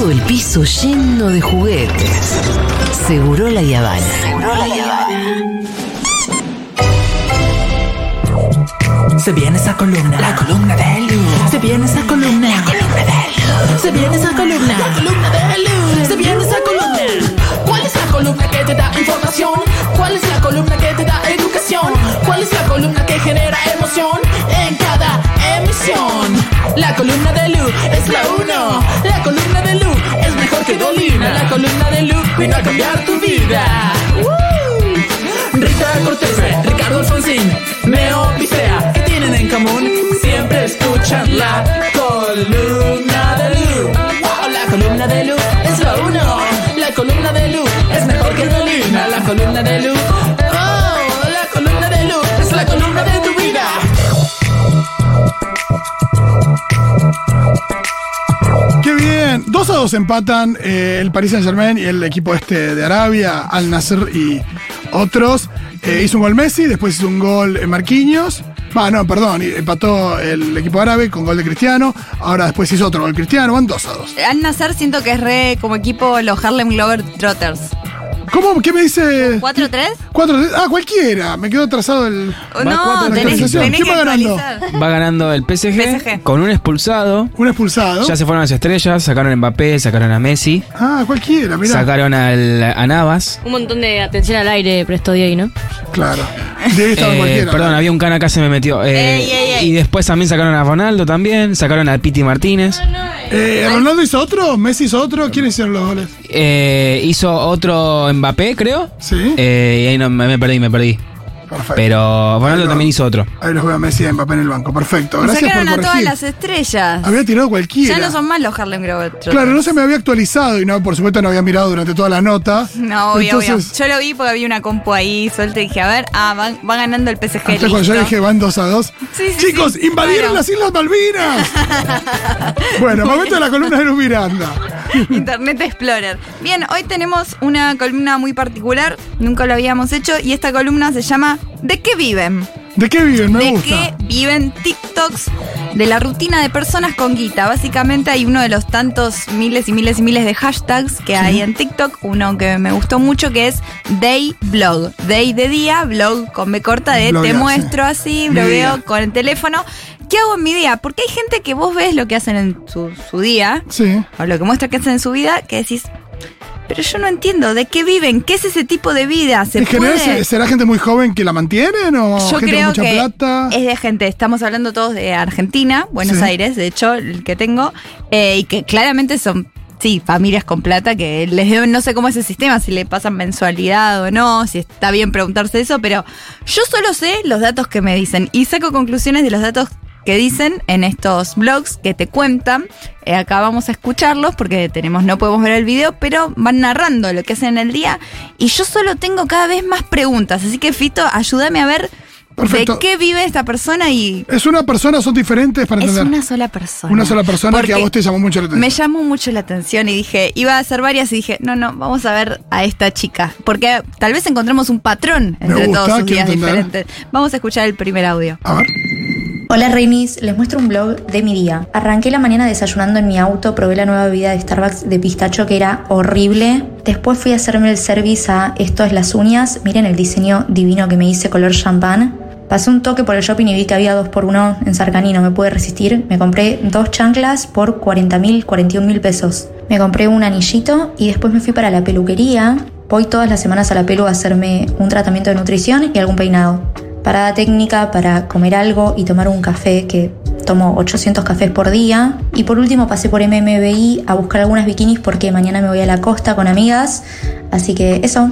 todo el piso lleno de juguetes. Seguro la Yavana. Seguro la Yavana. Se viene esa columna. La columna de Lu. Se viene esa columna. La columna de Lu. Se viene esa columna. La columna de Lu. Se viene esa columna. ¿Cuál es la columna que te da información? ¿Cuál es la columna que te da educación? ¿Cuál es la columna que genera emoción en cada emisión? La columna de Lu es la uno. La columna de Lu es mejor que Dolina. La columna de Lu vino a cambiar tu vida. Rita Cortés, Ricardo Alfonsín, Meo Picea, ¿qué tienen en común? Siempre escuchan la columna de Lu. La columna de Lu es la uno. La columna de Lu es mejor que Dolina. La columna de Lu. Empatan eh, el Paris Saint Germain y el equipo este de Arabia, Al Nasser y otros. Eh, hizo un gol Messi, después hizo un gol eh, Marquinhos. Ah, no, perdón, empató el equipo árabe con gol de Cristiano. Ahora después hizo otro gol Cristiano, van dos a dos. Al nacer siento que es re como equipo los Harlem Globetrotters. ¿Cómo? ¿Qué me dice? ¿4-3? Cuatro, ah, cualquiera. Me quedó atrasado el. No, cuatro, tenés, actualización. tenés ¿Quién que va ganando? actualizar. Va ganando el PSG, PSG. con un expulsado. Un expulsado. Ya se fueron las estrellas, sacaron a Mbappé, sacaron a Messi, Ah, cualquiera, mira. sacaron al, a Navas. Un montón de atención al aire prestó Diego, ¿no? Claro. De ahí estaba Eh, cualquiera. perdón, había un can acá se me metió. Eh, Ey, ey, ey. Y después también sacaron a Ronaldo también, sacaron al Piti Martínez. Eh, ¿Ronaldo hizo otro? ¿Messi hizo otro? ¿Quiénes hicieron los goles? Eh, hizo otro Mbappé, creo. Sí. Eh, y ahí no, me, me perdí, me perdí. Perfecto. Pero Ronaldo también hizo otro. Ahí los juega Messi y Mbappé en el banco. Perfecto. Gracias Sacaron por a todas las estrellas. Había tirado cualquiera. Ya no son más los Harlem Globetrotters. Claro, no se me había actualizado y no, por supuesto no había mirado durante toda la nota. No, obvio, Entonces, obvio. Yo lo vi porque había una compu ahí suelta y dije, a ver, ah, va, va ganando el PSG. hasta cuando yo dije van dos a dos. Sí, sí, Chicos, sí. invadieron Bueno. las Islas Malvinas. bueno, momento de la columna de Luz Miranda. Internet Explorer. Bien, hoy tenemos una columna muy particular, nunca lo habíamos hecho, y esta columna se llama ¿De qué viven? ¿De qué viven? Me de gusta. qué viven TikToks de la rutina de personas con guita. Básicamente hay uno de los tantos miles y miles y miles de hashtags que hay en TikTok, uno que me gustó mucho que es Day Blog. Day de día, blog con B corta de te sí. muestro así, Mi blogueo día. con el teléfono. ¿Qué hago en mi día? Porque hay gente que vos ves lo que hacen en su, su día, Sí. o lo que muestra que hacen en su vida, que decís, pero yo no entiendo, ¿de qué viven? ¿Qué es ese tipo de vida? ¿Se En general, puede? ¿se- ¿será gente muy joven que la mantienen o Yo gente creo con mucha que plata? es de gente, estamos hablando todos de Argentina, Buenos Sí. Aires, de hecho, el que tengo, eh, y que claramente son, sí, familias con plata que les deben, no sé cómo es el sistema, si le pasan mensualidad o no, si está bien preguntarse eso, pero yo solo sé los datos que me dicen y saco conclusiones de los datos que dicen en estos blogs que te cuentan. Eh, acá vamos a escucharlos porque tenemos, no podemos ver el video, pero van narrando lo que hacen en el día. Y yo solo tengo cada vez más preguntas. Así que, Fito, ayúdame a ver Perfecto. de qué vive esta persona y. ¿Es una persona? ¿Son diferentes para Es entender? una sola persona. Una sola persona que a Porque vos te llamó mucho la atención. Me llamó mucho la atención y dije, iba a hacer varias y dije, no, no, vamos a ver a esta chica. Porque tal vez encontremos un patrón entre gusta, todos sus días entender. diferentes. Vamos a escuchar el primer audio. A ver. Hola Reinis, les muestro un blog de mi día. Arranqué la mañana desayunando en mi auto, probé la nueva bebida de Starbucks de pistacho que era horrible. Después fui a hacerme el service a Esto es las uñas. Miren el diseño divino que me hice color champán. Pasé un toque por el shopping y vi que había dos por uno en Sarcani, no me pude resistir. Me compré dos chanclas por 40 mil, 41 mil pesos. Me compré un anillito y después me fui para la peluquería. Voy todas las semanas a la pelu a hacerme un tratamiento de nutrición y algún peinado. Parada técnica para comer algo y tomar un café que tomo 800 cafés por día. Y por último pasé por MMBI a buscar algunas bikinis porque mañana me voy a la costa con amigas. Así que eso.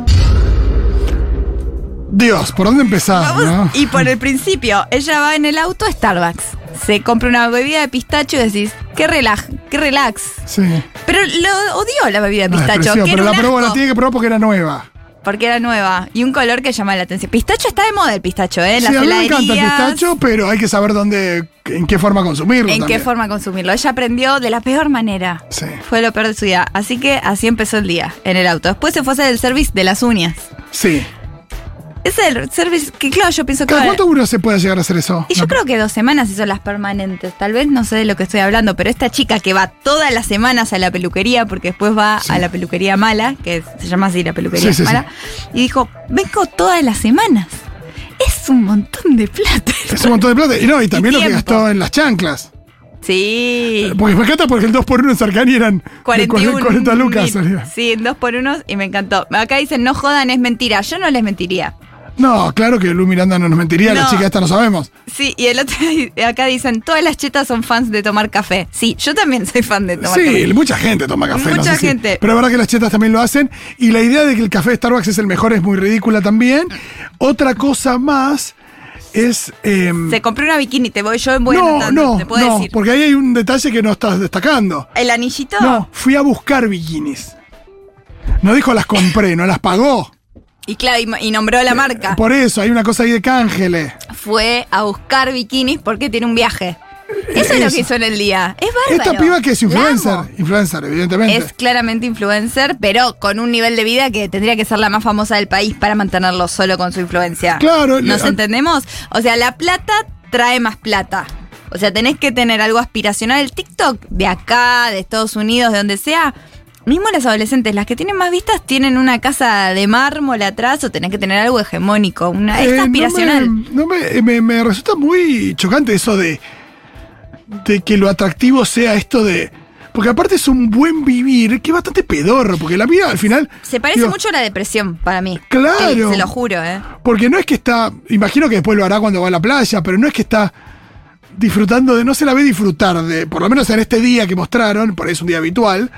Dios, ¿por dónde empezar? Vamos, no? Y por el principio, ella va en el auto a Starbucks. Se compra una bebida de pistacho y decís, qué relax, qué relax. Sí. Pero lo odió la bebida de pistacho. que pero era la probó, la tiene que probar porque era nueva. Porque era nueva. Y un color que llama la atención. Pistacho está de moda el pistacho, ¿eh? En Sí, las a mí me encanta el pistacho, pero hay que saber dónde, en qué forma consumirlo. ¿En también. qué forma consumirlo? Ella aprendió de la peor manera. Sí. Fue lo peor de su vida. Así que así empezó el día, en el auto. Después se fue a hacer el service de las uñas. Sí. Es el service que, claro, yo pienso que. ¿Cada cuánto uno se puede llegar a hacer eso? Y yo No. creo que dos semanas hizo las permanentes. Tal vez no sé de lo que estoy hablando, pero esta chica que va todas las semanas a la peluquería, porque después va a la peluquería mala, que se llama así la peluquería Sí, sí, mala, y dijo, vengo todas las semanas. Es un montón de plata. Es un montón de plata. Y no, y también lo que gastó en las chanclas. Sí. Porque me encanta porque el 2x1 en Sarcani eran de 41 40 lucas. mil. Sí, en dos por unos y me encantó. Acá dicen, no jodan, es mentira. Yo no les mentiría. No, claro que Lu Miranda no nos mentiría, la No. chica esta no sabemos. Sí, y el otro acá dicen, todas las chetas son fans de tomar café. Sí, yo también soy fan de tomar Sí, café. mucha gente toma café. no Mucha si- gente. pero es verdad que las chetas también lo hacen. Y la idea de que el café de Starbucks es el mejor es muy ridícula también. Otra cosa más es. em, Se compró una bikini, te voy yo voy no, anotando, no, te puedo no, decir. porque ahí hay un detalle que no estás destacando. ¿El anillito? No, fui a buscar bikinis. No dijo las compré, no las pagó. Y claro, y, y nombró la marca. Por eso, hay una cosa ahí de cángeles. Fue a buscar bikinis porque tiene un viaje. Eso es lo que hizo en el día. Es bárbaro. Esta piba que es influencer, influencer, evidentemente. Es claramente influencer, pero con un nivel de vida que tendría que ser la más famosa del país para mantenerlo solo con su influencia. Claro, ¿Nos le- entendemos? O sea, la plata trae más plata. O sea, tenés que tener algo aspiracional. El TikTok de acá, de Estados Unidos, de donde sea. Mismo las adolescentes, las que tienen más vistas, tienen una casa de mármol atrás o tenés que tener algo hegemónico. Una, es Eh, no aspiracional. me- No me, me- me resulta muy chocante eso de, de que lo atractivo sea esto de. Porque aparte es un buen vivir que es bastante pedorro, porque la vida al final. Se parece digo, mucho a la depresión para mí. Claro. Eh, se lo juro, ¿eh? Porque no es que está. Imagino que después lo hará cuando va a la playa, pero no es que está disfrutando de. No se la ve disfrutar de. Por lo menos en este día que mostraron, por ahí es un día habitual.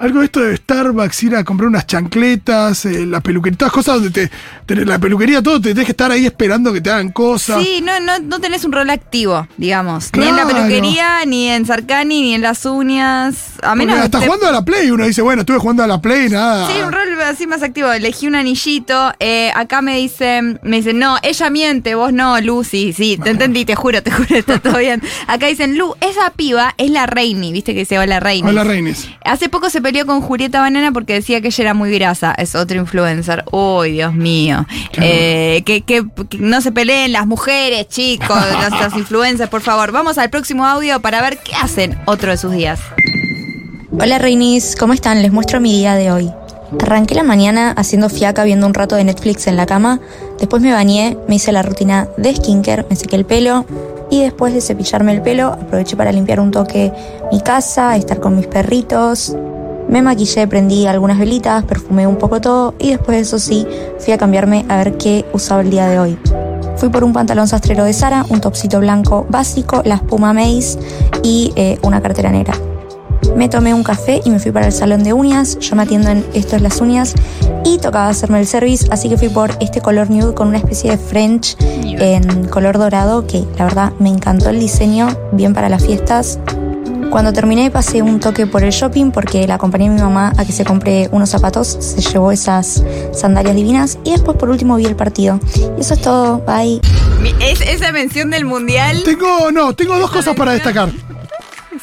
Algo de esto de Starbucks, ir a comprar unas chancletas, eh, la peluquería, todas cosas donde te, te- La peluquería, todo, te tenés que estar ahí esperando que te hagan cosas. Sí, no, no, no tenés un rol activo, digamos. Ni en la peluquería, ni en Sarcani, ni en las uñas. A Porque menos hasta te- jugando a la Play, uno dice, bueno, estuve jugando a la Play, nada. Sí, un rol así más activo. Elegí un anillito. eh, acá me dicen, me dicen, no, ella miente, vos no, Lucy. Sí, te entendí, te juro, te juro, está todo bien. Acá dicen, Lu, esa piba es la Reini, viste que dice hola Reini. Hola, Reinis. Hace poco se peleó con Julieta Banana porque decía que ella era muy grasa. Es otro influencer. Uy, Dios mío. Eh, que, que- que no se peleen las mujeres, chicos, las, las influencers, por favor. Vamos al próximo audio para ver qué hacen otro de sus días. Hola Reinis, ¿cómo están? Les muestro mi día de hoy. Arranqué la mañana haciendo fiaca viendo un rato de Netflix en la cama, después me bañé, me hice la rutina de skincare, me sequé el pelo y después de cepillarme el pelo aproveché para limpiar un toque mi casa, estar con mis perritos. Me maquillé, prendí algunas velitas, perfumé un poco todo y después de eso sí fui a cambiarme a ver qué usaba el día de hoy. Fui por un pantalón sastrero de Sara, un topsito blanco básico, la espuma Maze y eh, una cartera negra. Me tomé un café y me fui para el salón de uñas. Yo me atiendo en Esto es las uñas y tocaba hacerme el service, así que fui por este color nude con una especie de French en color dorado que la verdad me encantó el diseño, bien para las fiestas. Cuando terminé pasé un toque por el shopping porque la acompañé a mi mamá a que se compre unos zapatos, se llevó esas sandalias divinas y después por último vi el partido. Y eso es todo, bye. Es- esa mención del mundial, Tengo, no, tengo dos cosas para destacar.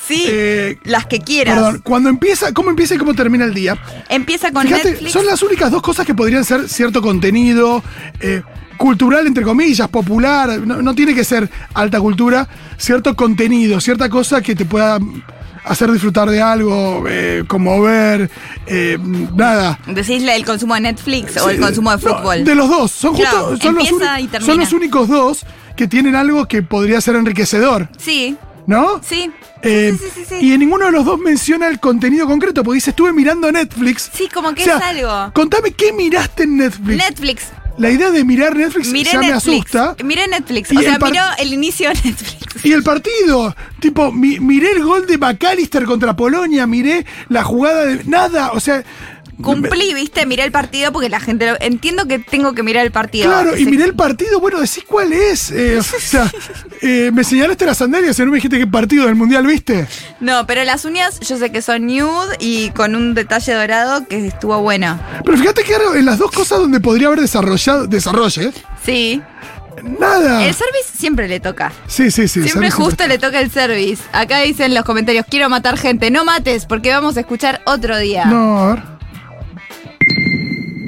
sí, Eh, las que quieras. Perdón, cuando empieza, ¿cómo empieza y cómo termina el día? Empieza con Fíjate, Netflix. son las únicas dos cosas que podrían ser cierto contenido eh, cultural, entre comillas, popular. No, no tiene que ser alta cultura, cierto contenido, cierta cosa que te pueda hacer disfrutar de algo, eh, conmover, eh, nada. Decís el consumo de Netflix o el consumo de no, fútbol. de los dos. Son, Claro, justo- son, los y son únicos dos que tienen algo que podría ser enriquecedor, Sí, ¿no? sí. Eh, sí, sí, sí, sí. Y en ninguno de los dos menciona el contenido concreto, porque dice, estuve mirando Netflix. Sí, como que O sea, es algo. Contame qué miraste en Netflix. Netflix. La idea de mirar Netflix Miré ya me asusta. Miré Netflix. Y O sea, miró el inicio de Netflix. Y el partido, tipo, mi- miré el gol de McAllister contra Polonia, miré la jugada de. Nada, o sea. Cumplí, viste, miré el partido porque la gente lo- entiendo que tengo que mirar el partido. Claro, y miré el partido, bueno, decís cuál es. Eh, o sea, eh, me señalaste las sandalias y no me dijiste qué partido del mundial viste. No, pero las uñas yo sé que son nude y con un detalle dorado que estuvo bueno. Pero fíjate que en las dos cosas donde podría haber desarrollado, desarrolle, Sí. nada. El service siempre le toca. Sí, sí, sí. Siempre justo le toca el service. Acá dicen en los comentarios, quiero matar gente. No mates, porque vamos a escuchar otro día. No, a ver.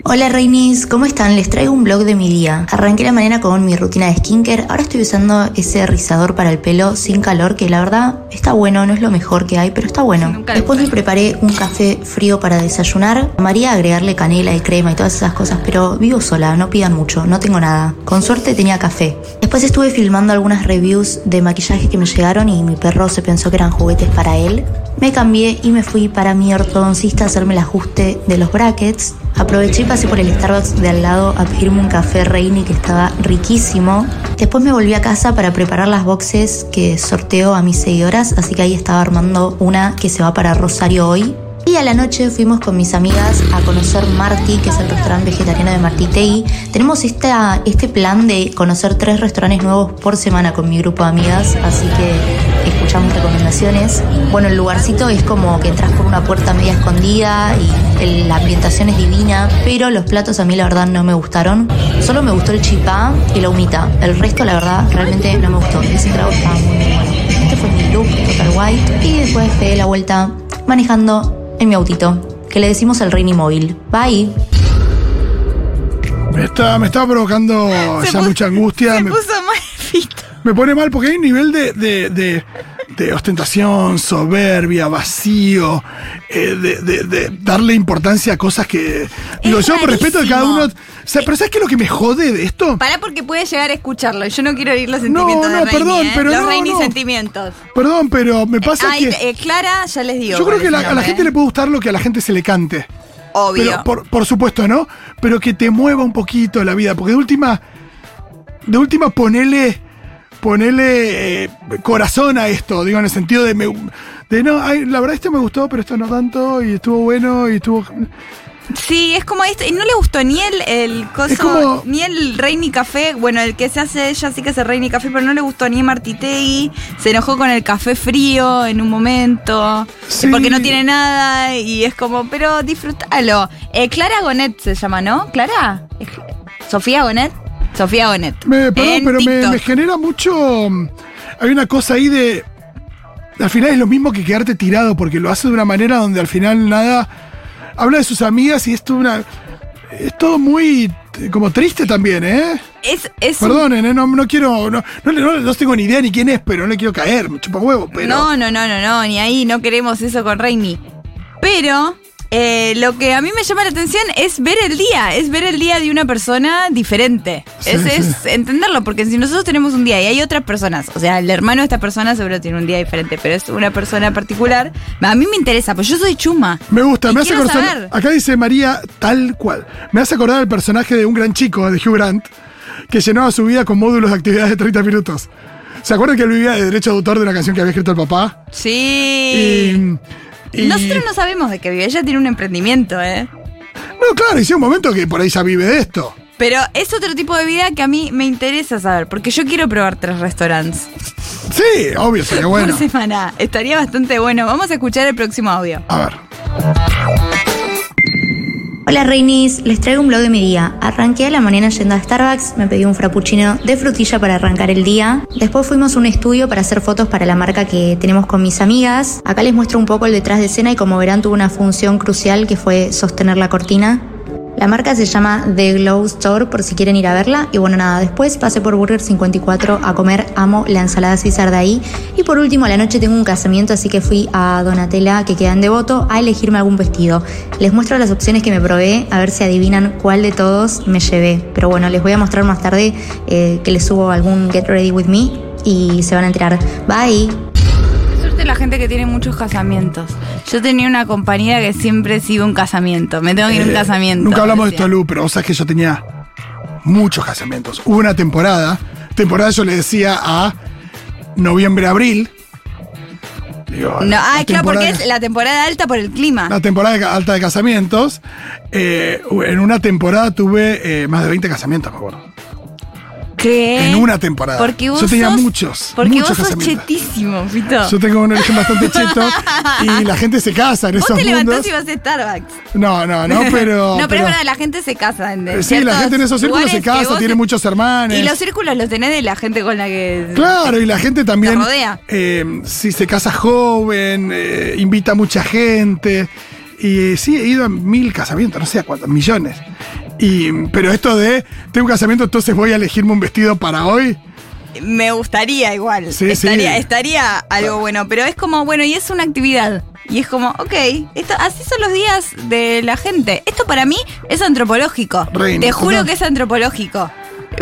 Hola Reinis, ¿cómo están? Les traigo un blog de mi día. Arranqué la mañana con mi rutina de skincare. Ahora estoy usando ese rizador para el pelo sin calor, que la verdad está bueno, no es lo mejor que hay, pero está bueno. Después me preparé un café frío para desayunar. María agregarle canela y crema y todas esas cosas, pero vivo sola, no pidan mucho, no tengo nada. Con suerte tenía café. Después estuve filmando algunas reviews de maquillaje que me llegaron y mi perro se pensó que eran juguetes para él. Me cambié y me fui para mi ortodoncista a hacerme el ajuste de los brackets. Aproveché y pasé por el Starbucks de al lado a pedirme un café Reini que estaba riquísimo. Después me volví a casa para preparar las boxes que sorteo a mis seguidoras, así que ahí estaba armando una que se va para Rosario hoy. Y a la noche fuimos con mis amigas a conocer Marti, que es el restaurante vegetariano de Marti Tei. Tenemos este plan de conocer tres restaurantes nuevos por semana con mi grupo de amigas, así que escuchamos recomendaciones. Bueno, el lugarcito es como que entras por una puerta media escondida y el- la ambientación es divina, pero los platos a mí la verdad no me gustaron. Solo me gustó el chipá y la humita. El resto la verdad realmente no me gustó. Ese trago estaba muy, muy bueno. Este fue mi look total white y después pegué la vuelta manejando en mi autito, que le decimos el Reini Móvil. Bye. Me está, me está provocando Se ya puso- mucha angustia. Se Me, puso mal fito. Me pone mal porque hay un nivel de, de, de- de ostentación, soberbia, vacío, eh, de, darle importancia a cosas que. Yo por respeto de cada uno. rarísimo. o sea, pero ¿sabes qué es lo que me jode de esto? Pará porque puede llegar a escucharlo. Yo no quiero oír los No, sentimientos no, de perdón, ¿eh? pero Los no, Reini no. sentimientos. Perdón, pero me pasa Ay, que. eh, Clara, ya les digo. yo creo que la- a la gente ¿eh? le puede gustar lo que a la gente se le cante. Obvio. Pero por, por supuesto, ¿no? Pero que te mueva un poquito la vida. Porque de última. De última, ponele. Ponele eh, corazón a esto. Digo, en el sentido de. me- de no, ay, la verdad, este me gustó, pero esto no tanto. Y estuvo bueno. Y estuvo. Sí, es como esto. Y no le gustó ni el, el coso, como- ni el Reini Café. Bueno, el que se hace ella sí que es el Reini Café, pero no le gustó ni Martitegui. Se enojó con el café frío en un momento. Sí. Porque no tiene nada. Y es como, pero disfrútalo. Eh, Clara Gonet se llama, ¿no? ¿Clara? Es- ¿Sofía Gonet? Sofía Gonet. Me, perdón, pero me, genera mucho. mm, Hay una cosa ahí de. Al final es lo mismo que quedarte tirado, porque lo hace de una manera donde al final nada. Habla de sus amigas y es todo una. Es todo muy. eh, como triste también, ¿eh? Es, es Perdonen, ¿eh? no, no quiero. No, no, no- no tengo ni idea ni quién es, pero no le quiero caer, me chupa huevo, pero. No, no, no, no, no, ni ahí no queremos eso con Reini. Pero eh, lo que a mí me llama la atención es ver el día, es ver el día de una persona diferente. Sí, es, sí. es entenderlo, porque si nosotros tenemos un día y hay otras personas, o sea, el hermano de esta persona seguro tiene un día diferente, pero es una persona particular, a mí me interesa, pues yo soy chuma. Me gusta, me hace acordar. saber. Acá dice María tal cual. Me hace acordar el personaje de un gran chico, de Hugh Grant, que llenaba su vida con módulos de actividades de 30 minutos. ¿Se acuerdan que él vivía de derecho de autor de una canción que había escrito el papá? Sí. Y, y- Nosotros no sabemos de qué vive, ella tiene un emprendimiento, ¿eh? No, claro, y sí, un momento que por ahí ya vive de esto. Pero es otro tipo de vida que a mí me interesa saber, porque yo quiero probar tres restaurantes. Sí, obvio, sería bueno. Por semana. Estaría bastante bueno. Vamos a escuchar el próximo audio. A ver. Hola Reinis, les traigo un blog de mi día. Arranqué a la mañana yendo a Starbucks, me pedí un frappuccino de frutilla para arrancar el día. Después fuimos a un estudio para hacer fotos para la marca que tenemos con mis amigas. Acá les muestro un poco el detrás de escena y como verán tuvo una función crucial que fue sostener la cortina. La marca se llama The Glow Store por si quieren ir a verla. Y bueno, nada, después pasé por Burger 54 a comer. Amo la ensalada César de ahí. Y por último, a la noche tengo un casamiento, así que fui a Donatella, que queda en Devoto, a elegirme algún vestido. Les muestro las opciones que me probé, a ver si adivinan cuál de todos me llevé. Pero bueno, les voy a mostrar más tarde eh, que les subo algún Get Ready With Me y se van a enterar. Bye. Suerte la gente que tiene muchos casamientos. Yo tenía una compañera que siempre sigue un casamiento. Me tengo que ir a un Eh, casamiento. Nunca hablamos de decía. esto, Lu, pero vos sabés que yo tenía muchos casamientos. Hubo una temporada, temporada yo le decía a noviembre-abril. Digo, No, la ah, claro, porque temporada- es la temporada alta por el clima. La temporada de ca- alta de casamientos. eh, en una temporada tuve eh, más de 20 casamientos, me acuerdo. ¿Qué? En una temporada. Porque vos Yo tenía sos- muchos, Porque muchos vos sos chetísimo, Fito. Yo tengo un origen bastante cheto y la gente se casa en Vos esos te levantás mundos. y vas a Starbucks. No, no, no, pero. no, pero, es verdad, la gente se casa. En, Sí, la gente en esos círculos se casa, tiene muchos hermanos. Y los círculos los tenés de la gente con la que. Claro, y la gente también. Te rodea. eh, si se casa joven, eh, invita a mucha gente. Y sí, he ido a mil casamientos, no sé a cuántos, millones. Y, pero esto de, tengo un casamiento, entonces voy a elegirme un vestido para hoy. Me gustaría igual. Sí, estaría, sí. estaría algo bueno, pero es como, bueno, y es una actividad. Y es como, ok, esto, así son los días de la gente. Esto para mí es antropológico. Reina, Te juro que es antropológico.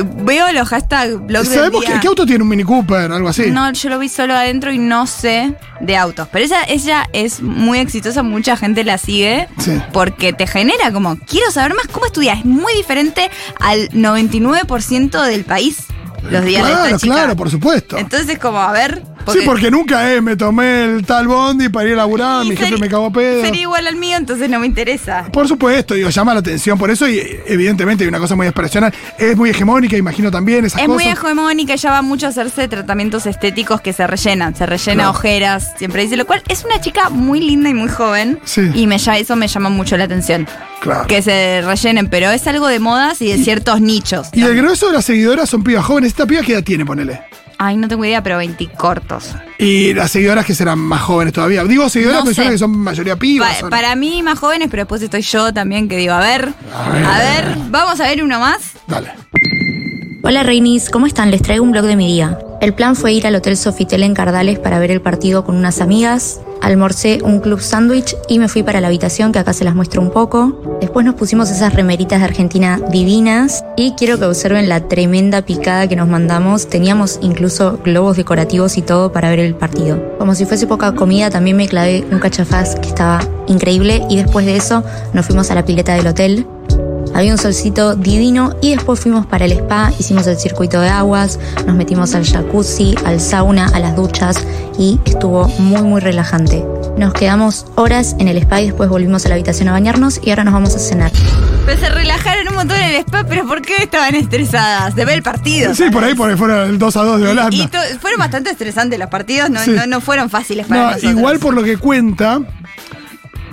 Veo los hashtags del ¿Sabemos día. qué, qué auto tiene un Mini Cooper? Algo así. No, yo lo vi solo adentro y no sé de autos. Pero ella, ella es muy exitosa, mucha gente la sigue. Sí. Porque te genera como, quiero saber más cómo estudiar. Es muy diferente al 99% del país los días de claro, esta chica. claro, por supuesto. Entonces es como, a ver. Sí, porque nunca eh, me tomé el tal bondi para ir a laburar, mi jefe me cagó pedo. Sería igual al mío, entonces no me interesa. Por supuesto, digo, llama la atención por eso y evidentemente hay una cosa muy aspiracional. Es muy hegemónica, imagino también esas Es muy cosas. hegemónica, ella va mucho a hacerse tratamientos estéticos que se rellenan, se rellena Claro. ojeras, siempre dice, lo cual es una chica muy linda y muy joven. Sí. Y me, ya- eso me llama mucho la atención. Claro. Que se rellenen, pero es algo de modas y de ciertos nichos. Y el grueso de las seguidoras son pibas jóvenes. ¿Esta piba qué edad tiene, ponele? Ay, no tengo idea, pero 20 cortos. Y las seguidoras que serán más jóvenes todavía. Digo seguidoras, No suena sé. que son mayoría Pa- pibas. ¿o no? para mí más jóvenes, pero después estoy yo también que digo, a ver, A ver. a ver, vamos a ver uno más. Dale. Hola Reinis, ¿cómo están? Les traigo un blog de mi día. El plan fue ir al Hotel Sofitel en Cardales para ver el partido con unas amigas. Almorcé un club sándwich y me fui para la habitación que acá se las muestro un poco. Después nos pusimos esas remeritas de Argentina divinas y quiero que observen la tremenda picada que nos mandamos. Teníamos incluso globos decorativos y todo para ver el partido. Como si fuese poca comida, también me clavé un cachafaz que estaba increíble y después de eso nos fuimos a la pileta del hotel. Había un solcito divino y después fuimos para el spa, hicimos el circuito de aguas, nos metimos al jacuzzi, al sauna, a las duchas y estuvo muy muy relajante. Nos quedamos horas en el spa y después volvimos a la habitación a bañarnos y ahora nos vamos a cenar. Pero se relajaron un montón en el spa, pero ¿por qué estaban estresadas? De ver el partido. Sí, por ahí porque fueron el 2 a 2 de Holanda. Y, fueron bastante estresantes los partidos, no, Sí. no, no fueron fáciles para No, nosotros. igual por lo que cuenta,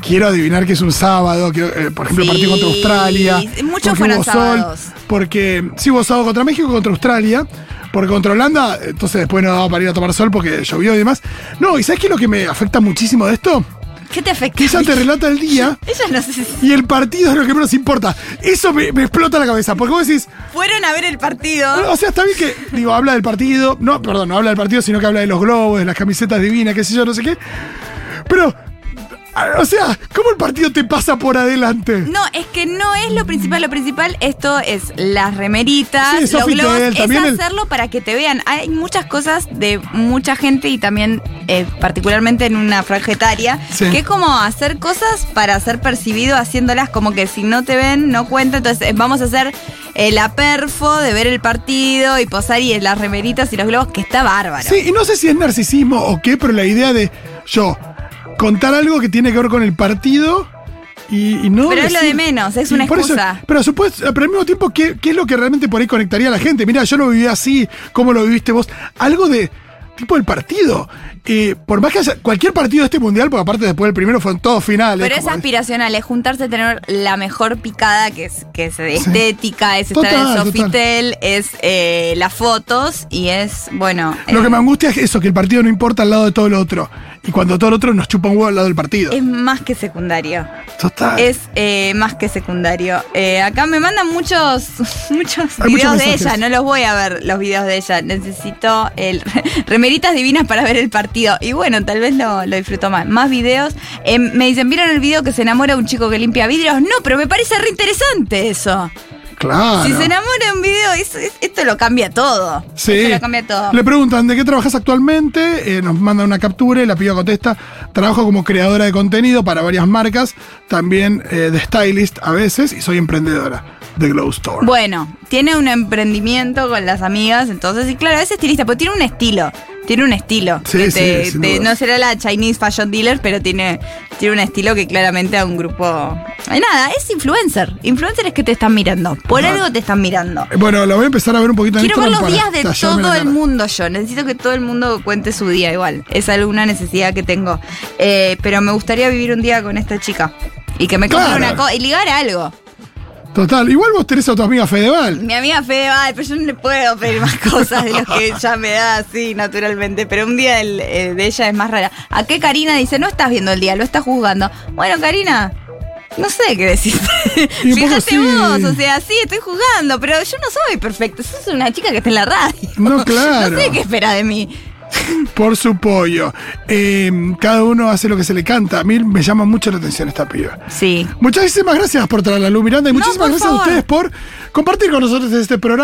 quiero adivinar que es un sábado, que, eh, por ejemplo, Sí, partido contra Australia. muchos fueron hubo sábados. porque sí hubo sábado contra México, contra Australia. Porque contra Holanda, entonces después no daba para ir a tomar sol porque llovió y demás. No, ¿y sabes qué es lo que me afecta muchísimo de esto? ¿Qué te afecta? Que ella te relata el día Ella no sé si y el partido es lo que menos importa. Eso me, me explota la cabeza. Porque vos decís, fueron a ver el partido. o sea, está bien que, digo, habla del partido. No, perdón, no habla del partido, sino que habla de los globos, de las camisetas divinas, qué sé yo, no sé qué. Pero, o sea, ¿cómo el partido te pasa por adelante? No, es que no es lo principal. Lo principal, esto es las remeritas, Sí, los globos, es también hacerlo para que te vean. Hay muchas cosas de mucha gente y también, eh, particularmente en una franja etaria, Sí. que es como hacer cosas para ser percibido haciéndolas como que si no te ven, no cuenta. Entonces, eh, vamos a hacer el aperfo de ver el partido y posar y las remeritas y los globos, que está bárbaro. Sí, y no sé si es narcisismo o qué, pero la idea de yo contar algo que tiene que ver con el partido y, y no. Pero es lo de menos, es una eso- excusa. pero, supuesto, pero al mismo tiempo, ¿qué, ¿qué es lo que realmente por ahí conectaría a la gente? Mira, yo lo viví así, ¿cómo lo viviste vos? Algo de tipo el partido. Eh, por más que haya cualquier partido de este mundial, porque aparte después del primero fueron todos finales. Pero es aspiracional, es juntarse a tener la mejor picada, que es, que es estética, es estar Total, en total. Sofitel, es eh, las fotos y es, bueno. Lo eh, que me angustia es eso, que el partido no importa al lado de todo lo otro. Y cuando todo lo otro nos chupa un huevo al lado del partido. es más que secundario. Total. Es eh, más que secundario. Acá me mandan muchos, muchos Hay muchos videos de ella. No los voy a ver los videos de ella. Necesito el remeritas divinas para ver el partido. Y bueno, tal vez lo, lo disfruto más. Más videos. Eh, me dicen, ¿vieron el video que se enamora un chico que limpia vidrios? No, pero me parece re interesante eso. claro. Si se enamora en un video, esto lo cambia todo. Sí. Esto lo cambia todo. Le preguntan de qué trabajas actualmente, eh, nos mandan una captura y la piba contesta, trabajo como creadora de contenido para varias marcas, también eh, de stylist a veces y soy emprendedora de Glow Store. Bueno, tiene un emprendimiento con las amigas, entonces, y claro, es estilista, pero tiene un estilo. Tiene un estilo. Sí, que sí, te- sin te- duda. no será la Chinese Fashion Dealer, pero tiene, tiene un estilo que claramente a un grupo. Nada, es influencer. Influencer es que te están mirando. Por Ajá. algo te están mirando. Eh, Bueno, la voy a empezar a ver un poquito en Quiero ver los días de todo el mundo yo. Necesito que todo el mundo cuente su día igual. Es alguna necesidad que tengo. Eh, pero me gustaría vivir un día con esta chica. Y que me compre Claro. una cosa. Y ligar algo. Total. Igual vos tenés a tu amiga Fedeval. Mi amiga Fede, ay, pero yo no le puedo pedir más cosas de lo que ella me da así naturalmente. Pero un día el, de ella es más rara. ¿A qué Karina dice? No estás viendo el día, lo estás juzgando. Bueno, Karina, no sé qué poco Fíjate sí. vos, o sea, sí, estoy jugando, pero yo no soy perfecta. Sos una chica que está en la radio. No, claro. No sé qué espera de mí. Por su pollo. Eh, cada uno hace lo que se le canta. A mí me llama mucho la atención esta piba. Sí. Muchísimas gracias por traer la luz, Miranda, y muchísimas gracias favor. a ustedes por compartir con nosotros este programa.